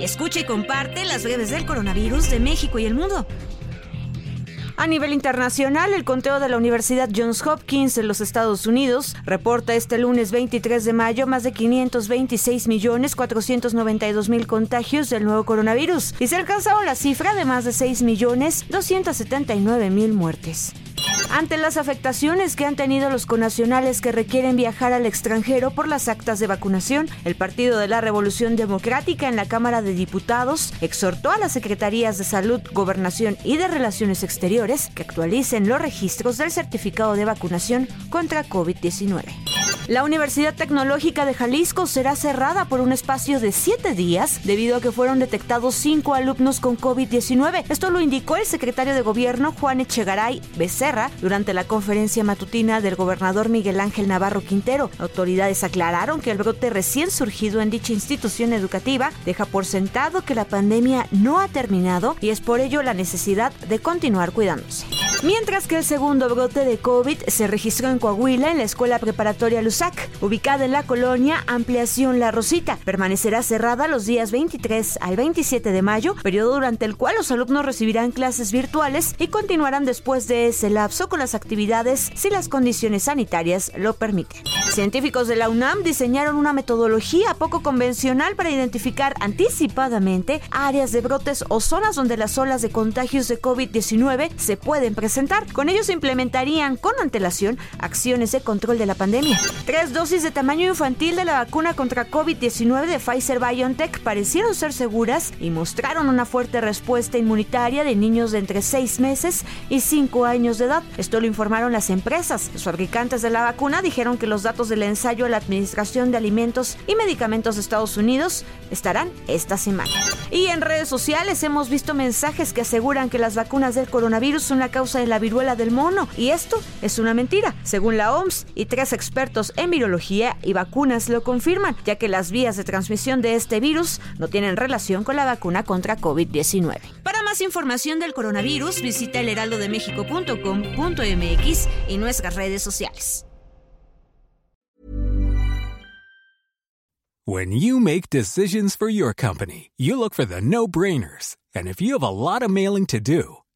Escucha y comparte las breves del coronavirus de México y el mundo. A nivel internacional, el conteo de la Universidad Johns Hopkins en los Estados Unidos reporta este lunes 23 de mayo más de 526 millones 492 mil contagios del nuevo coronavirus y se alcanzaron la cifra de más de 6 millones 279 mil muertes. Ante las afectaciones que han tenido los conacionales que requieren viajar al extranjero por las actas de vacunación, el Partido de la Revolución Democrática en la Cámara de Diputados exhortó a las Secretarías de Salud, Gobernación y de Relaciones Exteriores que actualicen los registros del certificado de vacunación contra COVID-19. La Universidad Tecnológica de Jalisco será cerrada por un espacio de siete días debido a que fueron detectados cinco alumnos con COVID-19. Esto lo indicó el secretario de Gobierno Juan Echegaray Becerra durante la conferencia matutina del gobernador Miguel Ángel Navarro Quintero. Autoridades aclararon que el brote recién surgido en dicha institución educativa deja por sentado que la pandemia no ha terminado y es por ello la necesidad de continuar cuidándose. Mientras que el segundo brote de COVID se registró en Coahuila en la Escuela Preparatoria Lusac, ubicada en la colonia Ampliación La Rosita. Permanecerá cerrada los días 23 al 27 de mayo, periodo durante el cual los alumnos recibirán clases virtuales y continuarán después de ese lapso con las actividades si las condiciones sanitarias lo permiten. Científicos de la UNAM diseñaron una metodología poco convencional para identificar anticipadamente áreas de brotes o zonas donde las olas de contagios de COVID-19 se pueden presentar con ello se implementarían con antelación acciones de control de la pandemia. Tres dosis de tamaño infantil de la vacuna contra COVID-19 de Pfizer BioNTech parecieron ser seguras y mostraron una fuerte respuesta inmunitaria de niños de entre 6 meses y 5 años de edad. Esto lo informaron las empresas. Los fabricantes de la vacuna dijeron que los datos del ensayo de la Administración de Alimentos y Medicamentos de Estados Unidos estarán esta semana. Y en redes sociales hemos visto mensajes que aseguran que las vacunas del coronavirus son la causa la viruela del mono. Y esto es una mentira, según la OMS y tres expertos en virología y vacunas lo confirman, ya que las vías de transmisión de este virus no tienen relación con la vacuna contra COVID-19. Para más información del coronavirus, visita elheraldodemexico.com.mx y nuestras redes sociales. When you make decisions for your company, you no-brainers. And if you have mailing to do,